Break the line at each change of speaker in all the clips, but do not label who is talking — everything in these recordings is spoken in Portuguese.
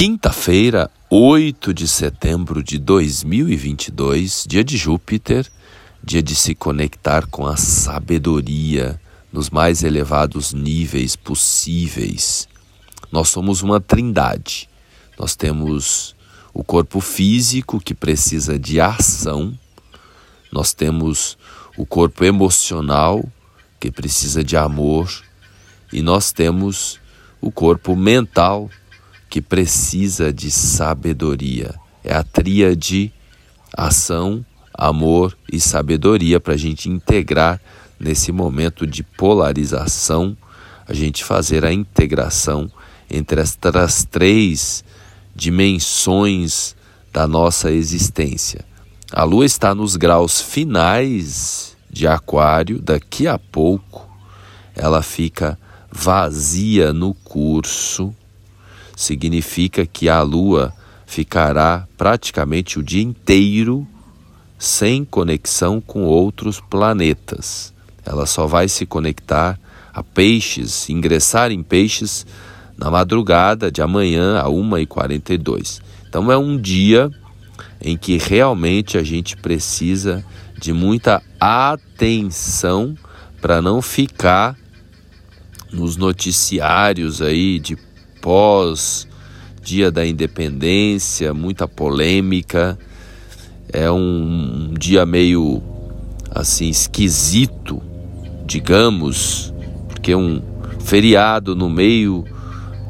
Quinta-feira, 8 de setembro de 2022, dia de Júpiter, dia de se conectar com a sabedoria nos mais elevados níveis possíveis. Nós somos uma trindade. Nós temos o corpo físico que precisa de ação, nós temos o corpo emocional que precisa de amor e nós temos o corpo mental que precisa de sabedoria. É a tríade ação, amor e sabedoria para a gente integrar nesse momento de polarização, a gente fazer a integração entre estas três dimensões da nossa existência. A Lua está nos graus finais de Aquário, daqui a pouco ela fica vazia no curso significa que a Lua ficará praticamente o dia inteiro sem conexão com outros planetas. Ela só vai se conectar a peixes, ingressar em peixes na madrugada de amanhã a 1h42. Então é um dia em que realmente a gente precisa de muita atenção para não ficar nos noticiários aí de pós dia da independência, muita polêmica. É um, um dia meio assim esquisito, digamos, porque um feriado no meio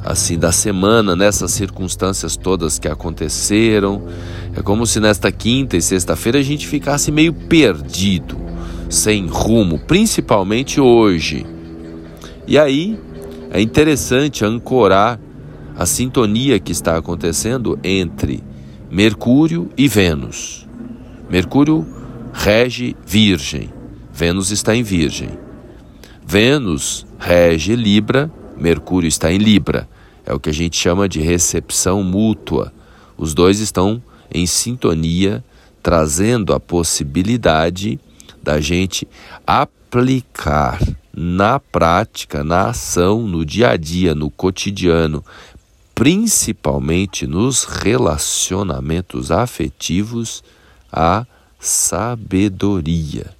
assim da semana, nessas circunstâncias todas que aconteceram. É como se nesta quinta e sexta-feira a gente ficasse meio perdido, sem rumo, principalmente hoje. E aí é interessante ancorar a sintonia que está acontecendo entre Mercúrio e Vênus. Mercúrio rege Virgem, Vênus está em Virgem. Vênus rege Libra, Mercúrio está em Libra. É o que a gente chama de recepção mútua. Os dois estão em sintonia, trazendo a possibilidade da gente aplicar na prática, na ação, no dia a dia, no cotidiano, principalmente nos relacionamentos afetivos, a sabedoria.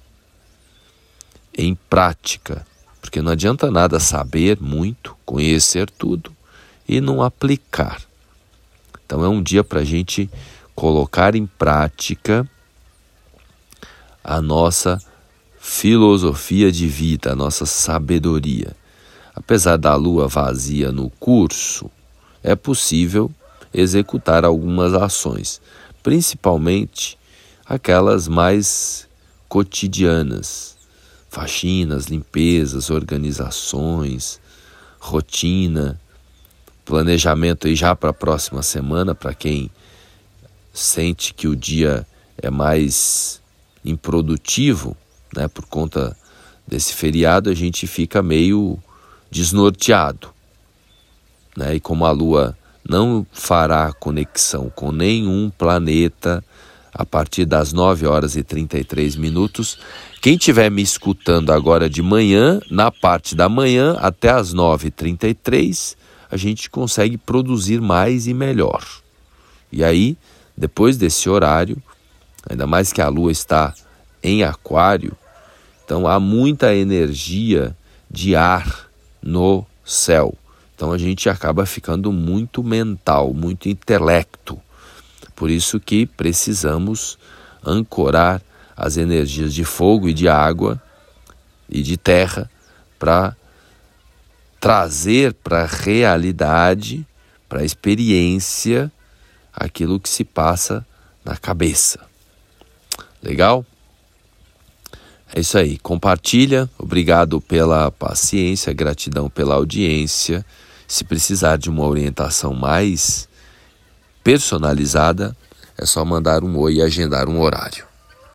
Em prática, porque não adianta nada saber muito, conhecer tudo e não aplicar. Então é um dia para a gente colocar em prática a nossa filosofia de vida, a nossa sabedoria. Apesar da lua vazia no curso, é possível executar algumas ações, principalmente aquelas mais cotidianas, faxinas, limpezas, organizações, rotina, planejamento aí já para a próxima semana, para quem sente que o dia é mais improdutivo, né, por conta desse feriado, a gente fica meio desnorteado. Né? E como a Lua não fará conexão com nenhum planeta a partir das 9 horas e 33 minutos, quem estiver me escutando agora de manhã, na parte da manhã até as 9h33, a gente consegue produzir mais e melhor. E aí, depois desse horário, ainda mais que a Lua está em Aquário, então há muita energia de ar no céu. Então a gente acaba ficando muito mental, muito intelecto. Por isso que precisamos ancorar as energias de fogo e de água e de terra para trazer para a realidade, para a experiência, aquilo que se passa na cabeça. Legal? É isso aí. Compartilha. Obrigado pela paciência, gratidão pela audiência. Se precisar de uma orientação mais personalizada, é só mandar um oi e agendar um horário.